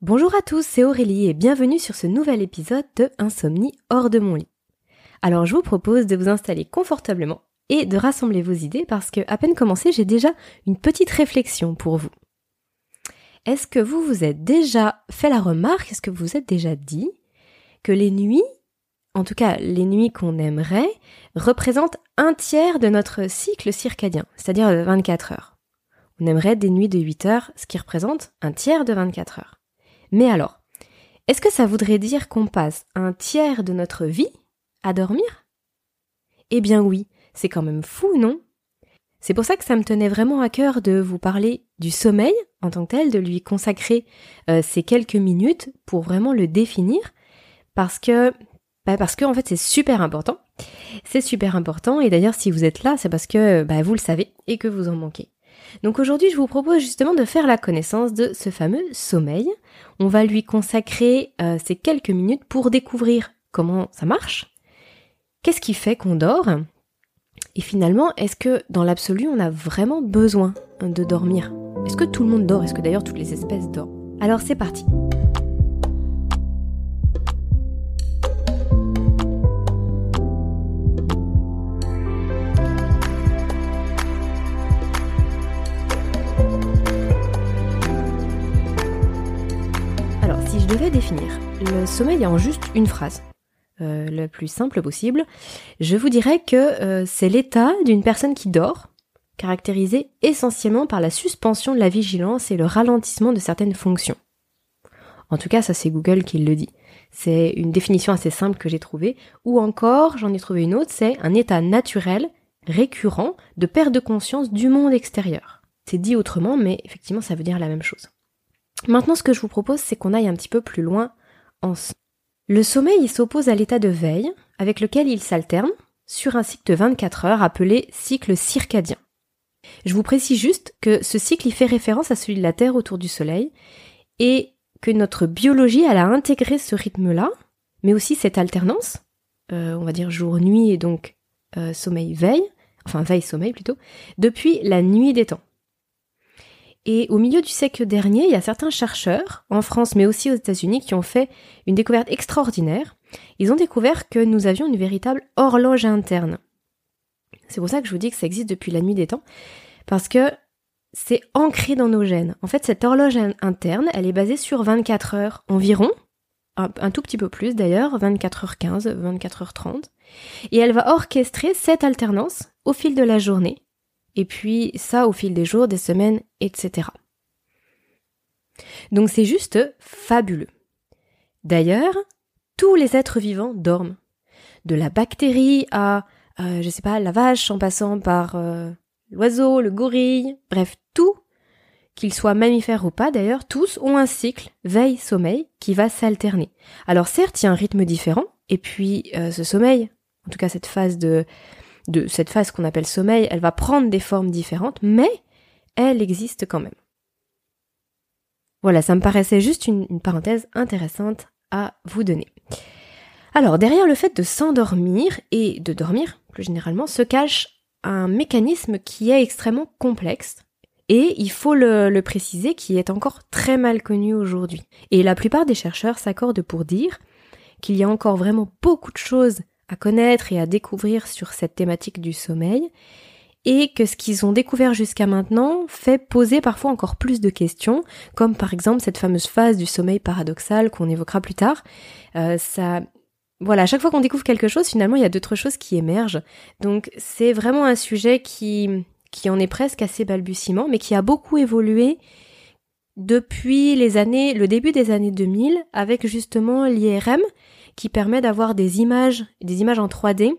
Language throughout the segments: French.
Bonjour à tous, c'est Aurélie et bienvenue sur ce nouvel épisode de Insomnie hors de mon lit. Alors je vous propose de vous installer confortablement et de rassembler vos idées parce que à peine commencé, j'ai déjà une petite réflexion pour vous. Est-ce que vous vous êtes déjà fait la remarque, est-ce que vous vous êtes déjà dit que les nuits, en tout cas les nuits qu'on aimerait, représentent un tiers de notre cycle circadien, c'est-à-dire 24 heures? On aimerait des nuits de 8 heures, ce qui représente un tiers de 24 heures. Mais alors, est-ce que ça voudrait dire qu'on passe un tiers de notre vie à dormir? Eh bien oui, c'est quand même fou, non? C'est pour ça que ça me tenait vraiment à cœur de vous parler du sommeil en tant que tel, de lui consacrer euh, ces quelques minutes pour vraiment le définir, parce que bah parce que en fait c'est super important. C'est super important et d'ailleurs si vous êtes là, c'est parce que bah, vous le savez et que vous en manquez. Donc aujourd'hui, je vous propose justement de faire la connaissance de ce fameux sommeil. On va lui consacrer euh, ces quelques minutes pour découvrir comment ça marche, qu'est-ce qui fait qu'on dort, et finalement, est-ce que dans l'absolu, on a vraiment besoin de dormir? Est-ce que tout le monde dort? Est-ce que d'ailleurs toutes les espèces dorment? Alors c'est parti. Définir le sommeil en juste une phrase, euh, le plus simple possible, je vous dirais que euh, c'est l'état d'une personne qui dort, caractérisé essentiellement par la suspension de la vigilance et le ralentissement de certaines fonctions. En tout cas, ça c'est Google qui le dit. C'est une définition assez simple que j'ai trouvée. Ou encore, j'en ai trouvé une autre, c'est un état naturel, récurrent, de perte de conscience du monde extérieur. C'est dit autrement, mais effectivement, ça veut dire la même chose. Maintenant, ce que je vous propose, c'est qu'on aille un petit peu plus loin ensemble. Le sommeil s'oppose à l'état de veille, avec lequel il s'alterne, sur un cycle de 24 heures appelé cycle circadien. Je vous précise juste que ce cycle y fait référence à celui de la Terre autour du Soleil, et que notre biologie, elle a intégré ce rythme-là, mais aussi cette alternance, euh, on va dire jour-nuit et donc euh, sommeil-veille, enfin veille-sommeil plutôt, depuis la nuit des temps. Et au milieu du siècle dernier, il y a certains chercheurs, en France mais aussi aux États-Unis, qui ont fait une découverte extraordinaire. Ils ont découvert que nous avions une véritable horloge interne. C'est pour ça que je vous dis que ça existe depuis la nuit des temps, parce que c'est ancré dans nos gènes. En fait, cette horloge interne, elle est basée sur 24 heures environ, un, tout petit peu plus d'ailleurs, 24h15, 24h30, et elle va orchestrer cette alternance au fil de la journée et puis ça au fil des jours, des semaines, etc. Donc c'est juste fabuleux. D'ailleurs, tous les êtres vivants dorment. De la bactérie à, euh, je sais pas, la vache en passant par euh, l'oiseau, le gorille, bref, tout, qu'ils soient mammifères ou pas d'ailleurs, tous ont un cycle veille-sommeil qui va s'alterner. Alors certes, il y a un rythme différent, et puis euh, ce sommeil, en tout cas cette phase de de cette phase qu'on appelle sommeil, elle va prendre des formes différentes, mais elle existe quand même. Voilà, ça me paraissait juste une, parenthèse intéressante à vous donner. Alors, derrière le fait de s'endormir et de dormir, plus généralement, se cache un mécanisme qui est extrêmement complexe, et il faut le, le préciser, qui est encore très mal connu aujourd'hui. Et la plupart des chercheurs s'accordent pour dire qu'il y a encore vraiment beaucoup de choses à connaître et à découvrir sur cette thématique du sommeil, et que ce qu'ils ont découvert jusqu'à maintenant fait poser parfois encore plus de questions, comme par exemple cette fameuse phase du sommeil paradoxal qu'on évoquera plus tard. Euh, ça, voilà, à chaque fois qu'on découvre quelque chose, finalement, il y a d'autres choses qui émergent. Donc, c'est vraiment un sujet qui, qui en est presque assez balbutiement, mais qui a beaucoup évolué depuis les années, le début des années 2000, avec justement l'IRM, qui permet d'avoir des images, des images en 3D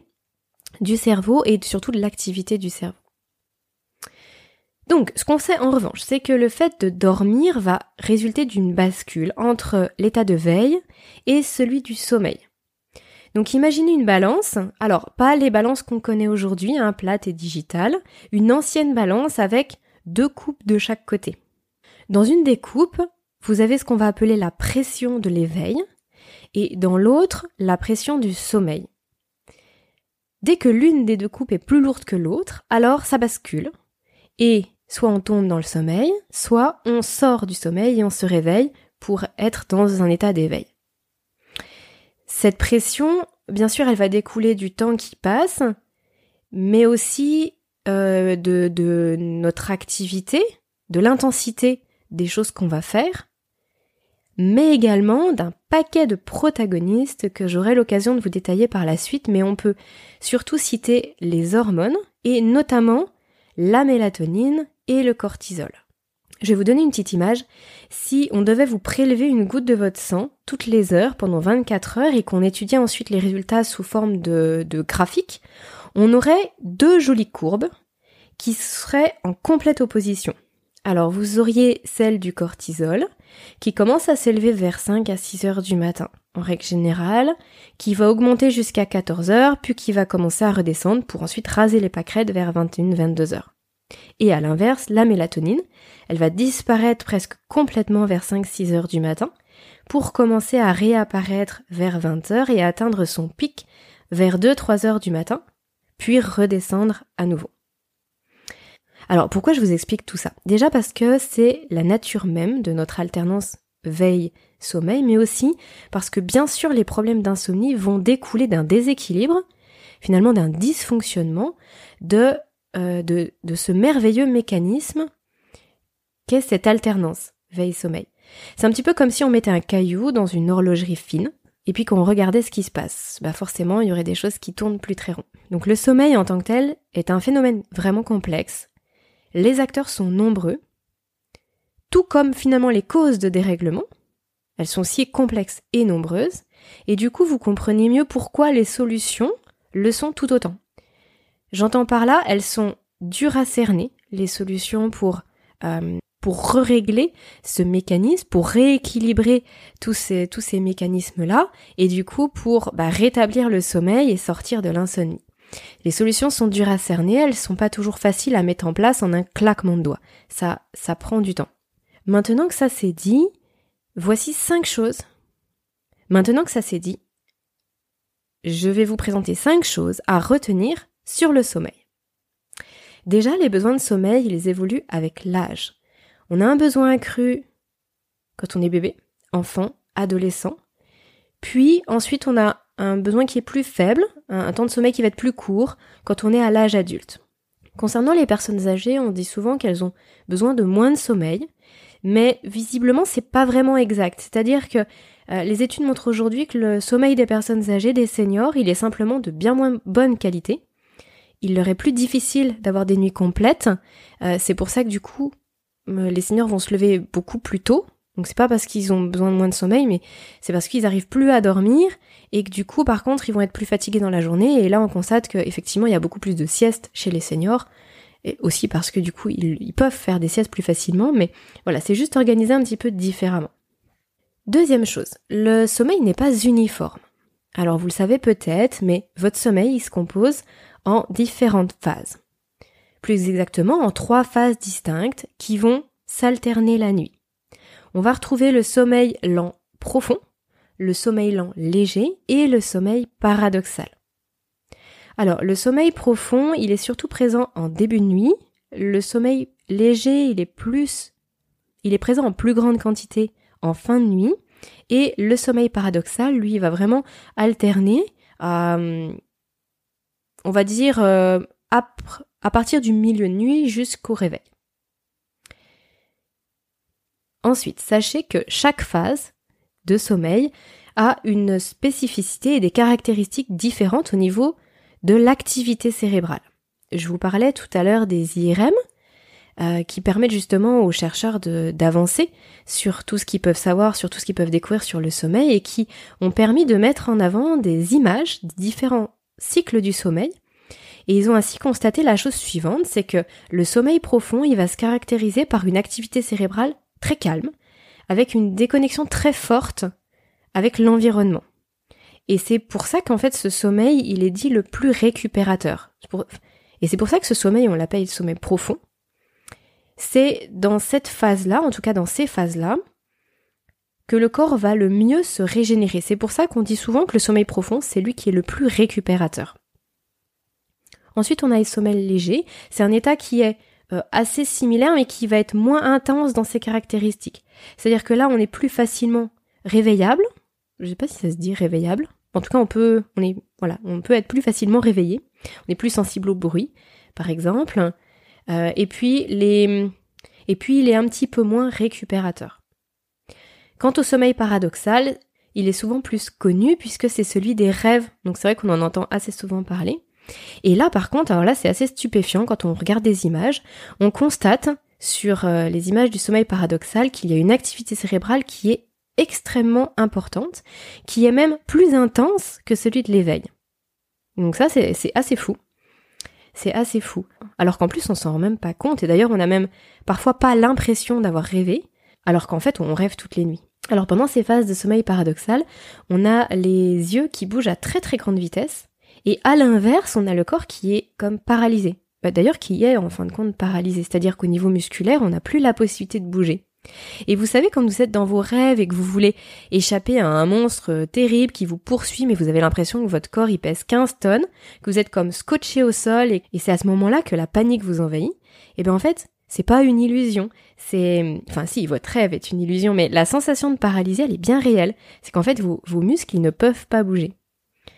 du cerveau et surtout de l'activité du cerveau. Donc, ce qu'on sait en revanche, c'est que le fait de dormir va résulter d'une bascule entre l'état de veille et celui du sommeil. Donc imaginez une balance, alors pas les balances qu'on connaît aujourd'hui, hein, plate et digitale, une ancienne balance avec deux coupes de chaque côté. Dans une des coupes, vous avez ce qu'on va appeler la pression de l'éveil, et dans l'autre, la pression du sommeil. Dès que l'une des deux coupes est plus lourde que l'autre, alors ça bascule, et soit on tombe dans le sommeil, soit on sort du sommeil et on se réveille pour être dans un état d'éveil. Cette pression, bien sûr, elle va découler du temps qui passe, mais aussi euh, de, de notre activité, de l'intensité des choses qu'on va faire, mais également d'un paquet de protagonistes que j'aurai l'occasion de vous détailler par la suite, mais on peut surtout citer les hormones, et notamment la mélatonine et le cortisol. Je vais vous donner une petite image. Si on devait vous prélever une goutte de votre sang toutes les heures pendant 24 heures et qu'on étudiait ensuite les résultats sous forme de, de graphiques, on aurait deux jolies courbes qui seraient en complète opposition. Alors vous auriez celle du cortisol qui commence à s'élever vers 5 à 6 heures du matin en règle générale, qui va augmenter jusqu'à 14 heures, puis qui va commencer à redescendre pour ensuite raser les pâquerettes vers 21-22 heures. Et à l'inverse, la mélatonine, elle va disparaître presque complètement vers 5-6 heures du matin, pour commencer à réapparaître vers 20 heures et atteindre son pic vers 2-3 heures du matin, puis redescendre à nouveau. Alors pourquoi je vous explique tout ça? Déjà parce que c'est la nature même de notre alternance veille-sommeil, mais aussi parce que bien sûr les problèmes d'insomnie vont découler d'un déséquilibre, finalement d'un dysfonctionnement de, euh, de, de ce merveilleux mécanisme qu'est cette alternance veille-sommeil. C'est un petit peu comme si on mettait un caillou dans une horlogerie fine et puis qu'on regardait ce qui se passe. Bah forcément, il y aurait des choses qui tournent plus très rond. Donc le sommeil en tant que tel est un phénomène vraiment complexe. Les acteurs sont nombreux, tout comme finalement les causes de dérèglement. Elles sont si complexes et nombreuses, et du coup vous comprenez mieux pourquoi les solutions le sont tout autant. J'entends par là, elles sont dures à cerner, les solutions pour euh, pour régler ce mécanisme, pour rééquilibrer tous ces, mécanismes-là, et du coup pour bah, rétablir le sommeil et sortir de l'insomnie. Les solutions sont dures à cerner, elles sont pas toujours faciles à mettre en place en un claquement de doigts. Ça, ça prend du temps. Maintenant que ça c'est dit, voici cinq choses. Maintenant que ça c'est dit, je vais vous présenter cinq choses à retenir sur le sommeil. Déjà, les besoins de sommeil, ils évoluent avec l'âge. On a un besoin accru quand on est bébé, enfant, adolescent. Puis ensuite, on a un besoin qui est plus faible, un, temps de sommeil qui va être plus court quand on est à l'âge adulte. Concernant les personnes âgées, on dit souvent qu'elles ont besoin de moins de sommeil, mais visiblement c'est pas vraiment exact. C'est-à-dire que euh, les études montrent aujourd'hui que le sommeil des personnes âgées, des seniors, il est simplement de bien moins bonne qualité. Il leur est plus difficile d'avoir des nuits complètes. Euh, c'est pour ça que du coup, euh, les seniors vont se lever beaucoup plus tôt. Donc c'est pas parce qu'ils ont besoin de moins de sommeil, mais c'est parce qu'ils arrivent plus à dormir et que du coup, par contre, ils vont être plus fatigués dans la journée. Et là, on constate qu'effectivement, il y a beaucoup plus de siestes chez les seniors. Et aussi parce que du coup, ils, peuvent faire des siestes plus facilement. Mais voilà, c'est juste organisé un petit peu différemment. Deuxième chose, le sommeil n'est pas uniforme. Alors vous le savez peut-être, mais votre sommeil se compose en différentes phases plus exactement en trois phases distinctes qui vont s'alterner la nuit. On va retrouver le sommeil lent profond, le sommeil lent léger et le sommeil paradoxal. Alors, le sommeil profond, il est surtout présent en début de nuit. Le sommeil léger, il est plus, il est présent en plus grande quantité en fin de nuit. Et le sommeil paradoxal, lui, va vraiment alterner, euh, on va dire, euh, à partir du milieu de nuit jusqu'au réveil. Ensuite, sachez que chaque phase de sommeil a une spécificité et des caractéristiques différentes au niveau de l'activité cérébrale. Je vous parlais tout à l'heure des IRM, euh, qui permettent justement aux chercheurs d'avancer sur tout ce qu'ils peuvent savoir, sur tout ce qu'ils peuvent découvrir sur le sommeil et qui ont permis de mettre en avant des images des différents cycles du sommeil et ils ont ainsi constaté la chose suivante, c'est que le sommeil profond, il va se caractériser par une activité cérébrale très calme, avec une déconnexion très forte avec l'environnement. Et c'est pour ça qu'en fait ce sommeil, il est dit le plus récupérateur. Et c'est pour ça que ce sommeil, on l'appelle le sommeil profond. C'est dans cette phase-là, en tout cas dans ces phases-là, que le corps va le mieux se régénérer. C'est pour ça qu'on dit souvent que le sommeil profond, c'est lui qui est le plus récupérateur. Ensuite, on a le sommeil léger. C'est un état qui est euh, assez similaire mais qui va être moins intense dans ses caractéristiques. C'est-à-dire que là, on est plus facilement réveillable. Je sais pas si ça se dit réveillable. En tout cas, on peut, on est, voilà, on peut être plus facilement réveillé. On est plus sensible au bruit, par exemple. Euh, et puis les, et puis il est un petit peu moins récupérateur. Quant au sommeil paradoxal, il est souvent plus connu puisque c'est celui des rêves. Donc c'est vrai qu'on en entend assez souvent parler. Et là, par contre, alors là, c'est assez stupéfiant quand on regarde des images. On constate sur euh, les images du sommeil paradoxal qu'il y a une activité cérébrale qui est extrêmement importante, qui est même plus intense que celui de l'éveil. Donc ça, c'est assez fou. C'est assez fou. Alors qu'en plus, on s'en rend même pas compte. Et d'ailleurs, on n'a même parfois pas l'impression d'avoir rêvé, alors qu'en fait, on rêve toutes les nuits. Alors pendant ces phases de sommeil paradoxal, on a les yeux qui bougent à très très grande vitesse, et à l'inverse, on a le corps qui est comme paralysé. Bah, d'ailleurs, qui est en fin de compte paralysé, c'est-à-dire qu'au niveau musculaire, on n'a plus la possibilité de bouger. Et vous savez, quand vous êtes dans vos rêves et que vous voulez échapper à un monstre terrible qui vous poursuit, mais vous avez l'impression que votre corps il pèse 15 tonnes, que vous êtes comme scotché au sol, et, c'est à ce moment-là que la panique vous envahit, et bien en fait, c'est pas une illusion. C'est, enfin si, votre rêve est une illusion, mais la sensation de paralysie, elle est bien réelle. C'est qu'en fait, vos, vos muscles, ils ne peuvent pas bouger.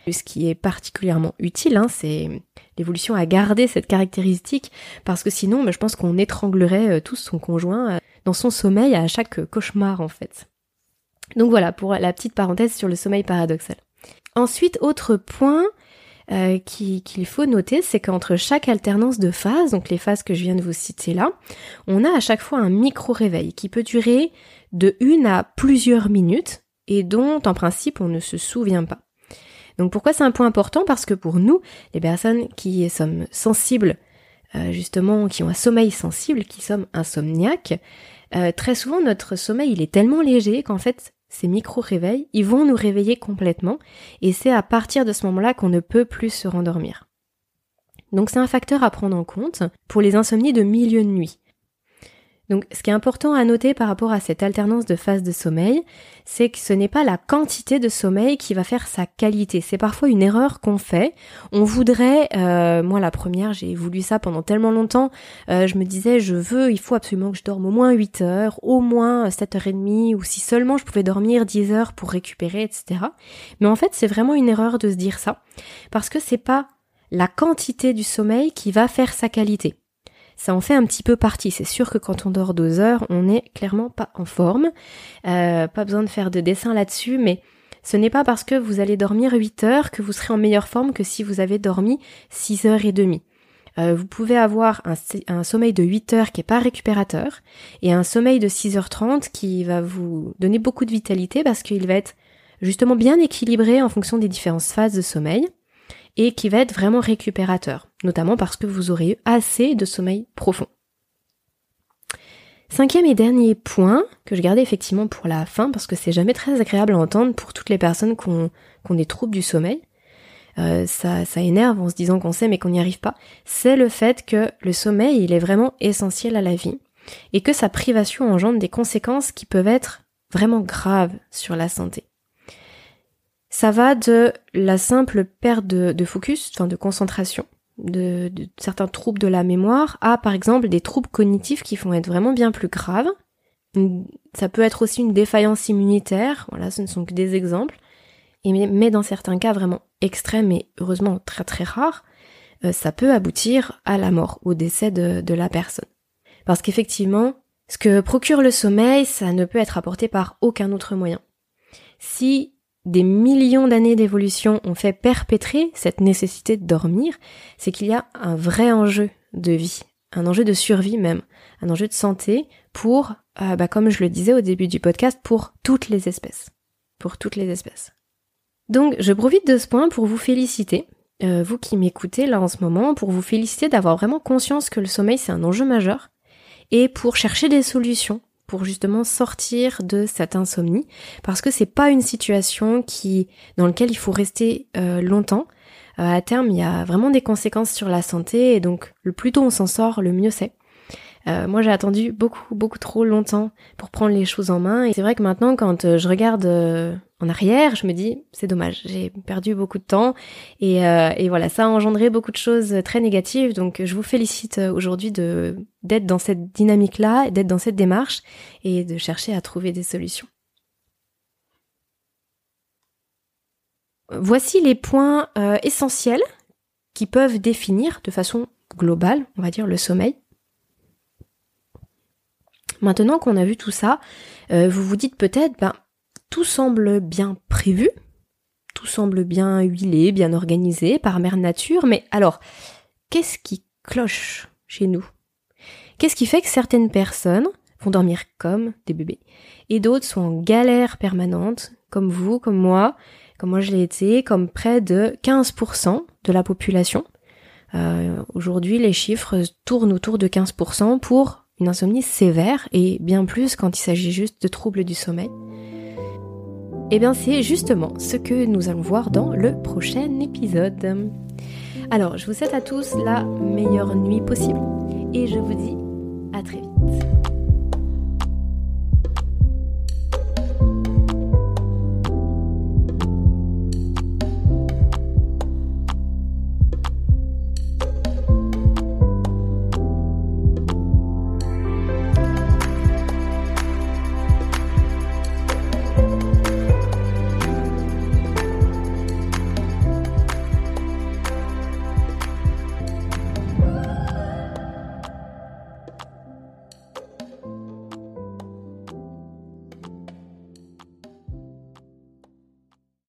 Ce qui est particulièrement utile, hein, c'est l'évolution à garder cette caractéristique, parce que sinon, bah, je pense qu'on étranglerait euh, tous son conjoint euh, dans son sommeil à chaque cauchemar en fait. Donc voilà pour la petite parenthèse sur le sommeil paradoxal. Ensuite, autre point euh, qu'il faut noter, c'est qu'entre chaque alternance de phases, donc les phases que je viens de vous citer là, on a à chaque fois un micro-réveil qui peut durer de une à plusieurs minutes et dont en principe on ne se souvient pas. Donc pourquoi c'est un point important? Parce que pour nous, les personnes qui sommes sensibles, euh, justement, qui ont un sommeil sensible, qui sommes insomniaques, euh, très souvent notre sommeil il est tellement léger qu'en fait ces micro-réveils, ils vont nous réveiller complètement et c'est à partir de ce moment-là qu'on ne peut plus se rendormir. Donc c'est un facteur à prendre en compte pour les insomnies de milieu de nuit. Donc ce qui est important à noter par rapport à cette alternance de phases de sommeil, c'est que ce n'est pas la quantité de sommeil qui va faire sa qualité. C'est parfois une erreur qu'on fait. On voudrait, euh, moi la première, j'ai voulu ça pendant tellement longtemps, euh, je me disais je veux, il faut absolument que je dorme au moins 8 heures, au moins 7h30, ou si seulement je pouvais dormir 10 heures pour récupérer, etc. Mais en fait c'est vraiment une erreur de se dire ça, parce que c'est pas la quantité du sommeil qui va faire sa qualité ça en fait un petit peu partie. C'est sûr que quand on dort deux heures, on n'est clairement pas en forme. Euh, pas besoin de faire de dessin là-dessus, mais ce n'est pas parce que vous allez dormir 8 heures que vous serez en meilleure forme que si vous avez dormi 6 heures et demie. Euh, vous pouvez avoir un, sommeil de 8 heures qui est pas récupérateur et un sommeil de 6h30 qui va vous donner beaucoup de vitalité parce qu'il va être justement bien équilibré en fonction des différentes phases de sommeil et qui va être vraiment récupérateur, notamment parce que vous aurez eu assez de sommeil profond. Cinquième et dernier point, que je gardais effectivement pour la fin, parce que c'est jamais très agréable à entendre pour toutes les personnes qui ont, des troubles du sommeil. Euh, ça, ça énerve en se disant qu'on sait mais qu'on n'y arrive pas, c'est le fait que le sommeil, il est vraiment essentiel à la vie, et que sa privation engendre des conséquences qui peuvent être vraiment graves sur la santé. Ça va de la simple perte de, focus, enfin de concentration, de, certains troubles de la mémoire, à par exemple des troubles cognitifs qui vont être vraiment bien plus graves. Ça peut être aussi une défaillance immunitaire, voilà, ce ne sont que des exemples. Mais, dans certains cas vraiment extrêmes et heureusement très très rares, euh, ça peut aboutir à la mort, au décès de, de la personne. Parce qu'effectivement, ce que procure le sommeil, ça ne peut être apporté par aucun autre moyen. Si des millions d'années d'évolution ont fait perpétrer cette nécessité de dormir, c'est qu'il y a un vrai enjeu de vie, un enjeu de survie même, un enjeu de santé pour, euh, bah, comme je le disais au début du podcast, pour toutes les espèces. Pour toutes les espèces. Donc je profite de ce point pour vous féliciter, euh, vous qui m'écoutez là en ce moment, pour vous féliciter d'avoir vraiment conscience que le sommeil c'est un enjeu majeur, et pour chercher des solutions pour justement sortir de cette insomnie parce que c'est pas une situation qui dans laquelle il faut rester euh, longtemps. Euh, à terme, il y a vraiment des conséquences sur la santé et donc le plus tôt on s'en sort, le mieux c'est. Euh, moi j'ai attendu beaucoup beaucoup trop longtemps pour prendre les choses en main et c'est vrai que maintenant quand je regarde en arrière, je me dis c'est dommage, j'ai perdu beaucoup de temps et, euh, et, voilà, ça a engendré beaucoup de choses très négatives. Donc je vous félicite euh, aujourd'hui d'être dans cette dynamique-là, d'être dans cette démarche et de chercher à trouver des solutions. Voici les points euh, essentiels qui peuvent définir de façon globale, on va dire, le sommeil. Maintenant qu'on a vu tout ça, vous vous dites peut-être, ben, tout semble bien prévu, tout semble bien huilé, bien organisé par mère nature, mais alors, qu'est-ce qui cloche chez nous? Qu'est-ce qui fait que certaines personnes vont dormir comme des bébés? Et d'autres sont en galère permanente, comme vous, comme moi, comme moi je l'ai été, comme près de 15% de la population. Euh, aujourd'hui, les chiffres tournent autour de 15% pour une insomnie sévère et bien plus quand il s'agit juste de troubles du sommeil. Eh bien c'est justement ce que nous allons voir dans le prochain épisode. Alors je vous souhaite à tous la meilleure nuit possible et je vous dis à très vite.